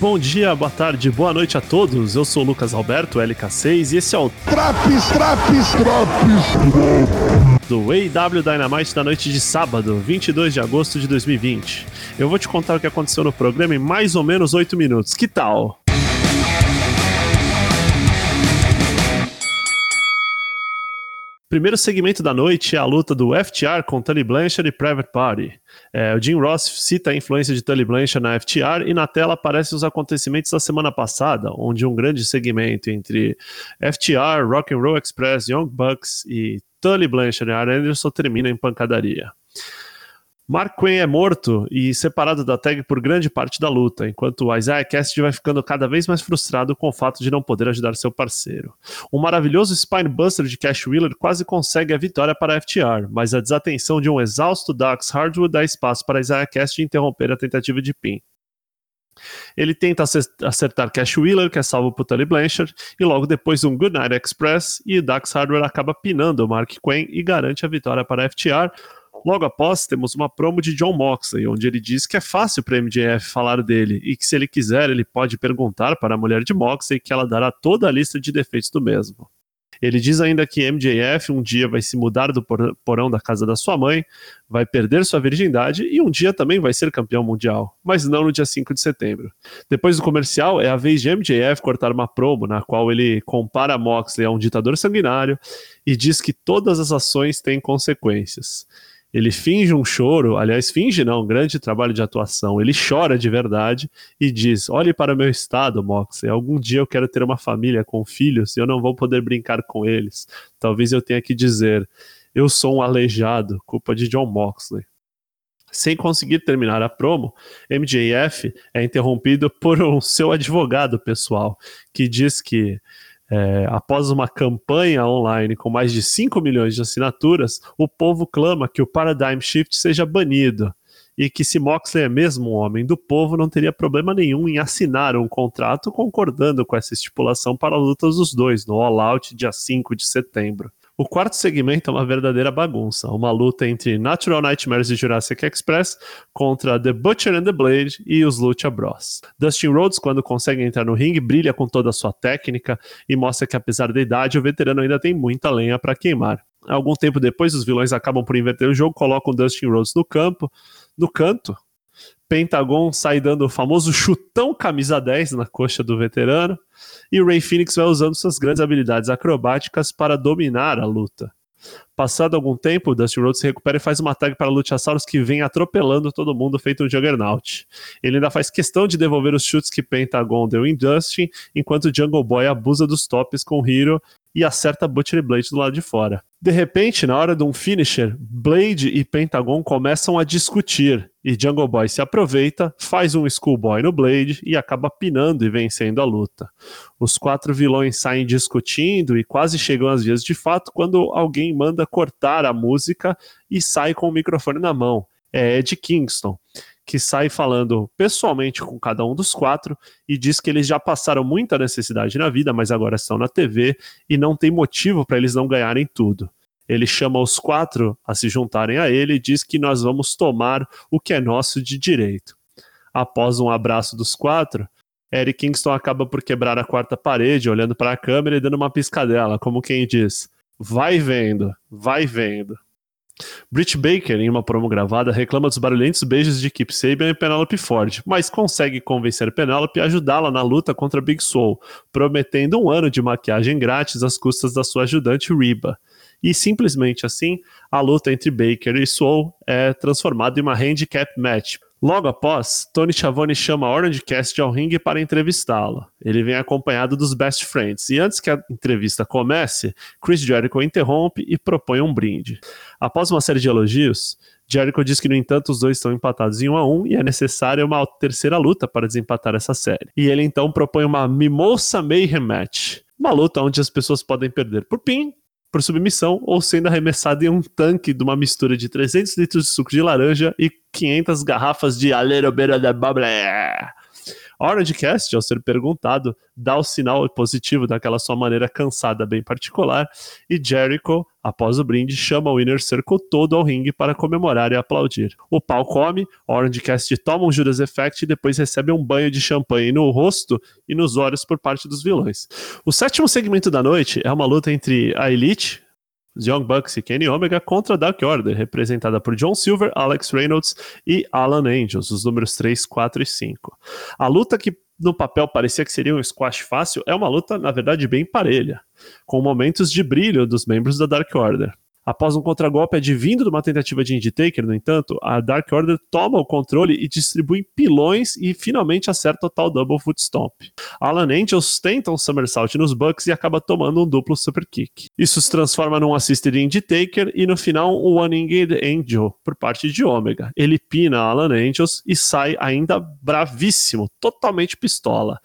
Bom dia, boa tarde, boa noite a todos. Eu sou o Lucas Alberto, LK6, e esse é o Traps, traps, traps do AW Dynamite da noite de sábado, 22 de agosto de 2020. Eu vou te contar o que aconteceu no programa em mais ou menos 8 minutos. Que tal? Primeiro segmento da noite é a luta do FTR com Tully Blanchard e Private Party. É, o Jim Ross cita a influência de Tully Blanchard na FTR e na tela aparecem os acontecimentos da semana passada, onde um grande segmento entre FTR, Rock and Roll Express, Young Bucks e Tully Blanchard e Arn Anderson termina em pancadaria. Mark Quinn é morto e separado da tag por grande parte da luta, enquanto Isaiah Cassidy vai ficando cada vez mais frustrado com o fato de não poder ajudar seu parceiro. Um maravilhoso Spinebuster de Cash Wheeler quase consegue a vitória para FTR, mas a desatenção de um exausto Dax Hardwood dá espaço para Isaiah Cassidy interromper a tentativa de pin. Ele tenta acertar Cash Wheeler, que é salvo por Tully Blanchard, e logo depois um Goodnight Express, e Dax Hardware acaba pinando o Mark Quinn e garante a vitória para FTR, Logo após, temos uma promo de John Moxley, onde ele diz que é fácil para MJF falar dele e que se ele quiser, ele pode perguntar para a mulher de Moxley que ela dará toda a lista de defeitos do mesmo. Ele diz ainda que MJF um dia vai se mudar do porão da casa da sua mãe, vai perder sua virgindade e um dia também vai ser campeão mundial, mas não no dia 5 de setembro. Depois do comercial, é a vez de MJF cortar uma promo na qual ele compara Moxley a um ditador sanguinário e diz que todas as ações têm consequências. Ele finge um choro, aliás, finge não, um grande trabalho de atuação. Ele chora de verdade e diz: Olhe para o meu estado, Moxley. Algum dia eu quero ter uma família com filhos e eu não vou poder brincar com eles. Talvez eu tenha que dizer: Eu sou um aleijado, culpa de John Moxley. Sem conseguir terminar a promo, MJF é interrompido por um seu advogado pessoal, que diz que é, após uma campanha online com mais de 5 milhões de assinaturas, o povo clama que o Paradigm Shift seja banido e que se Moxley é mesmo um homem do povo, não teria problema nenhum em assinar um contrato concordando com essa estipulação para lutas dos dois no All Out dia 5 de setembro. O quarto segmento é uma verdadeira bagunça, uma luta entre Natural Nightmares e Jurassic Express contra The Butcher and the Blade e os Lucha Bros. Dustin Rhodes, quando consegue entrar no ringue, brilha com toda a sua técnica e mostra que apesar da idade, o veterano ainda tem muita lenha para queimar. Algum tempo depois, os vilões acabam por inverter o jogo, colocam Dustin Rhodes no campo, no canto, Pentagon sai dando o famoso chutão camisa 10 na coxa do veterano, e o Ray Phoenix vai usando suas grandes habilidades acrobáticas para dominar a luta. Passado algum tempo, Dusty Rhodes se recupera e faz uma tag para Luchasaurus que vem atropelando todo mundo feito um Juggernaut. Ele ainda faz questão de devolver os chutes que Pentagon deu em Dustin, enquanto Jungle Boy abusa dos tops com Hero e acerta Butcher Blade do lado de fora. De repente, na hora de um finisher, Blade e Pentagon começam a discutir e Jungle Boy se aproveita, faz um Schoolboy no Blade e acaba pinando e vencendo a luta. Os quatro vilões saem discutindo e quase chegam às vias de fato quando alguém manda cortar a música e sai com o microfone na mão. É Ed Kingston que sai falando pessoalmente com cada um dos quatro e diz que eles já passaram muita necessidade na vida, mas agora estão na TV e não tem motivo para eles não ganharem tudo. Ele chama os quatro a se juntarem a ele e diz que nós vamos tomar o que é nosso de direito. Após um abraço dos quatro, Eric Kingston acaba por quebrar a quarta parede, olhando para a câmera e dando uma piscadela, como quem diz: vai vendo, vai vendo. Britt Baker, em uma promo gravada, reclama dos barulhentos beijos de Kip Sabian e Penelope Ford, mas consegue convencer Penelope a ajudá-la na luta contra Big Soul, prometendo um ano de maquiagem grátis às custas da sua ajudante Reba. E simplesmente assim, a luta entre Baker e Soul é transformada em uma handicap match, Logo após, Tony Schiavone chama Orange Cassidy ao ringue para entrevistá-lo. Ele vem acompanhado dos Best Friends, e antes que a entrevista comece, Chris Jericho interrompe e propõe um brinde. Após uma série de elogios, Jericho diz que, no entanto, os dois estão empatados em 1 a 1 e é necessária uma terceira luta para desempatar essa série. E ele então propõe uma Mimosa Mayhem Match, uma luta onde as pessoas podem perder por pin por submissão ou sendo arremessado em um tanque de uma mistura de 300 litros de suco de laranja e 500 garrafas de A Little Bit of the Bubble. Orange Cast, ao ser perguntado, dá o sinal positivo daquela sua maneira cansada bem particular, e Jericho, após o brinde, chama o Inner Circle todo ao ringue para comemorar e aplaudir. O pau come, Orange Cast toma um Judas Effect e depois recebe um banho de champanhe no rosto e nos olhos por parte dos vilões. O sétimo segmento da noite é uma luta entre a Elite, os Young Bucks e Kenny Omega contra Dark Order, representada por John Silver, Alex Reynolds e Alan Angels, os números 3, 4 e 5. A luta que no papel parecia que seria um squash fácil é uma luta, na verdade, bem parelha, com momentos de brilho dos membros da Dark Order. Após um contragolpe advindo de uma tentativa de Indy Taker, no entanto, a Dark Order toma o controle e distribui pilões e finalmente acerta o tal Double Foot Stomp. Alan Angels tenta um somersault nos Bucks e acaba tomando um duplo super kick. Isso se transforma num assisted Indy Taker e no final um One Inged Angel por parte de Omega. Ele pina Alan Angels e sai ainda bravíssimo, totalmente pistola.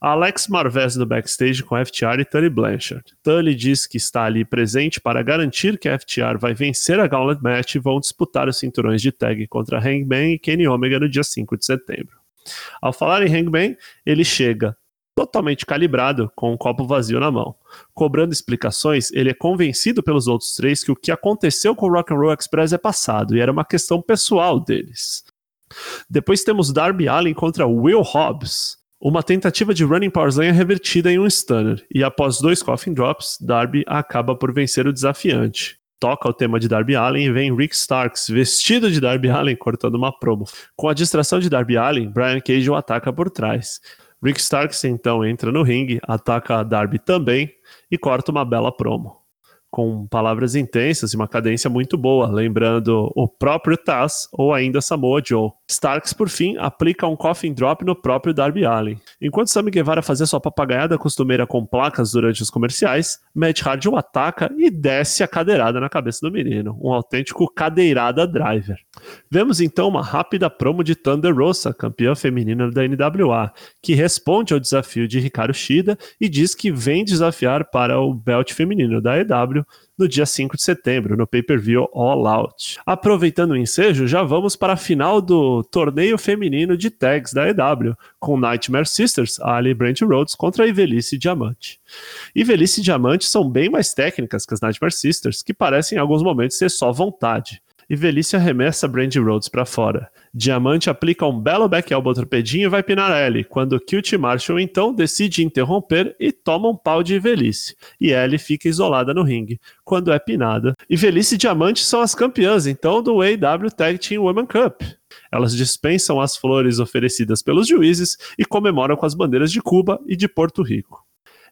Alex Marvez no backstage com FTR e Tully Blanchard. Tully diz que está ali presente para garantir que a FTR vai vencer a Gauntlet Match e vão disputar os cinturões de tag contra Hangman e Kenny Omega no dia 5 de setembro. Ao falar em Hangman, ele chega totalmente calibrado, com um copo vazio na mão. Cobrando explicações, ele é convencido pelos outros três que o que aconteceu com o Rock and Roll Express é passado e era uma questão pessoal deles. Depois temos Darby Allin contra Will Hobbs. Uma tentativa de running powerslam é revertida em um stunner, e após dois coffin drops, Darby acaba por vencer o desafiante toca o tema de Darby Allen e vem Rick Starks vestido de Darby Allen cortando uma promo. Com a distração de Darby Allen, Brian Cage o ataca por trás. Rick Starks então entra no ringue, ataca Darby também e corta uma bela promo com palavras intensas e uma cadência muito boa, lembrando o próprio Taz ou ainda Samoa Joe. Starks, por fim, aplica um coffin drop no próprio Darby Allin. Enquanto Sammy Guevara fazia sua papagaiada costumeira com placas durante os comerciais, Matt Hardy o ataca e desce a cadeirada na cabeça do menino, um autêntico cadeirada driver. Vemos então uma rápida promo de Thunder Rosa, campeã feminina da NWA, que responde ao desafio de Ricardo Shida e diz que vem desafiar para o belt feminino da EW no dia 5 de setembro, no pay-per-view All Out. Aproveitando o ensejo, já vamos para a final do torneio feminino de tags da EW, com Nightmare Sisters, Ali Brent Rhodes contra Ivelice Diamante. Ivelice e Diamante são bem mais técnicas que as Nightmare Sisters, que parecem em alguns momentos ser só vontade e Velício arremessa Brandy Rhodes para fora. Diamante aplica um belo back elbow torpedinho e vai pinar Ellie, quando Cute Marshall então decide interromper e toma um pau de Velhice. E Ellie fica isolada no ringue, quando é pinada. E Velhice e Diamante são as campeãs então do AW Tag Team Women Cup. Elas dispensam as flores oferecidas pelos juízes e comemoram com as bandeiras de Cuba e de Porto Rico.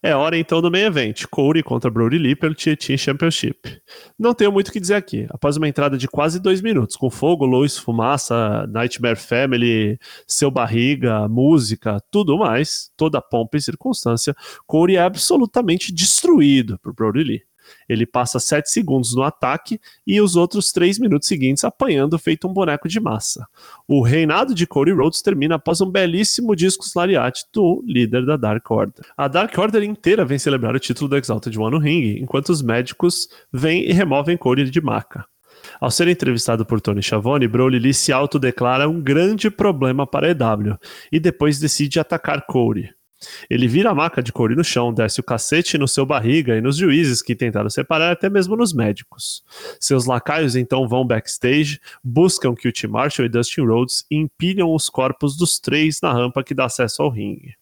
É hora então do main event, Corey contra Brody Lee pelo Tietchan Championship. Não tenho muito o que dizer aqui. Após uma entrada de quase dois minutos, com fogo, luz, fumaça, Nightmare Family, seu barriga, música, tudo mais, toda pompa e circunstância, Corey é absolutamente destruído por Brody Lee. Ele passa 7 segundos no ataque e os outros 3 minutos seguintes apanhando feito um boneco de massa. O reinado de Cody Rhodes termina após um belíssimo disco lariat do líder da Dark Order. A Dark Order inteira vem celebrar o título do Exalted One no ringue, enquanto os médicos vêm e removem Cody de maca. Ao ser entrevistado por Tony Schiavone, Broly Lee se autodeclara um grande problema para a EW e depois decide atacar Cody. Ele vira a maca de couro no chão, desce o cacete no seu barriga e nos juízes que tentaram separar, até mesmo nos médicos. Seus lacaios então vão backstage, buscam Cute Marshall e Dustin Rhodes empilham os corpos dos três na rampa que dá acesso ao ringue.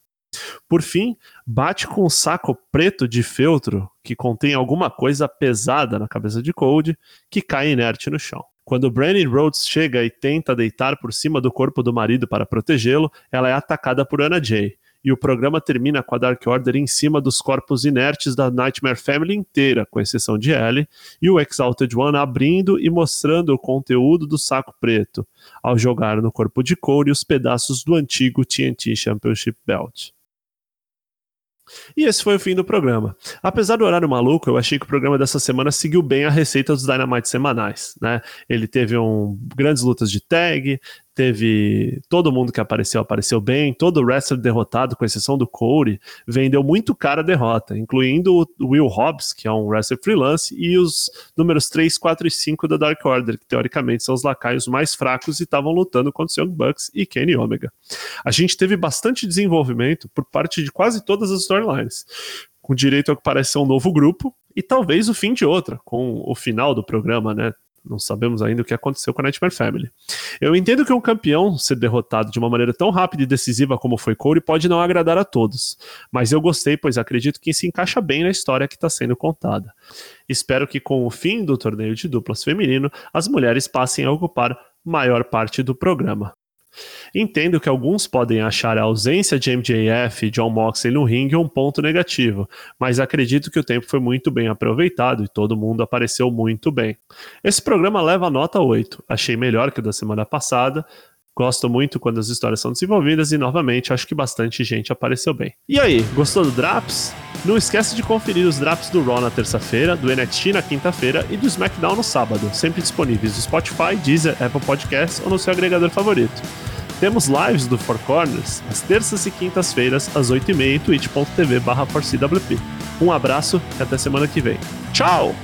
Por fim, bate com um saco preto de feltro que contém alguma coisa pesada na cabeça de Cold, que cai inerte no chão. Quando Brandon Rhodes chega e tenta deitar por cima do corpo do marido para protegê-lo, ela é atacada por Anna Jay e o programa termina com a Dark Order em cima dos corpos inertes da Nightmare Family inteira, com exceção de Ellie, e o Exalted One abrindo e mostrando o conteúdo do saco preto, ao jogar no corpo de Cole os pedaços do antigo TNT Championship Belt. E esse foi o fim do programa. Apesar do horário maluco, eu achei que o programa dessa semana seguiu bem a receita dos Dynamite semanais, né? Ele teve um, grandes lutas de tag, teve todo mundo que apareceu, apareceu bem, todo wrestler derrotado, com exceção do Corey, vendeu muito cara a derrota, incluindo o Will Hobbs, que é um wrestler freelance, e os números 3, 4 e 5 da Dark Order, que teoricamente são os lacaios mais fracos e estavam lutando contra os Young Bucks e Kenny Omega. A gente teve bastante desenvolvimento por parte de quase todas as storylines, com direito ao que parece ser um novo grupo, e talvez o fim de outra, com o final do programa, né? Não sabemos ainda o que aconteceu com a Nightmare Family. Eu entendo que um campeão ser derrotado de uma maneira tão rápida e decisiva como foi Corey pode não agradar a todos, mas eu gostei, pois acredito que se encaixa bem na história que está sendo contada. Espero que com o fim do torneio de duplas feminino, as mulheres passem a ocupar maior parte do programa. Entendo que alguns podem achar a ausência de MJF e John Moxley no ringue um ponto negativo, mas acredito que o tempo foi muito bem aproveitado e todo mundo apareceu muito bem. Esse programa leva a nota 8, achei melhor que o da semana passada, Gosto muito quando as histórias são desenvolvidas e, novamente, acho que bastante gente apareceu bem. E aí, gostou do Draps? Não esquece de conferir os Draps do Raw na terça-feira, do NXT na quinta-feira e do SmackDown no sábado, sempre disponíveis no Spotify, Deezer, Apple Podcasts ou no seu agregador favorito. Temos lives do Four Corners às terças e quintas-feiras, às 8h30 em twitch.tv barra Um abraço e até semana que vem. Tchau!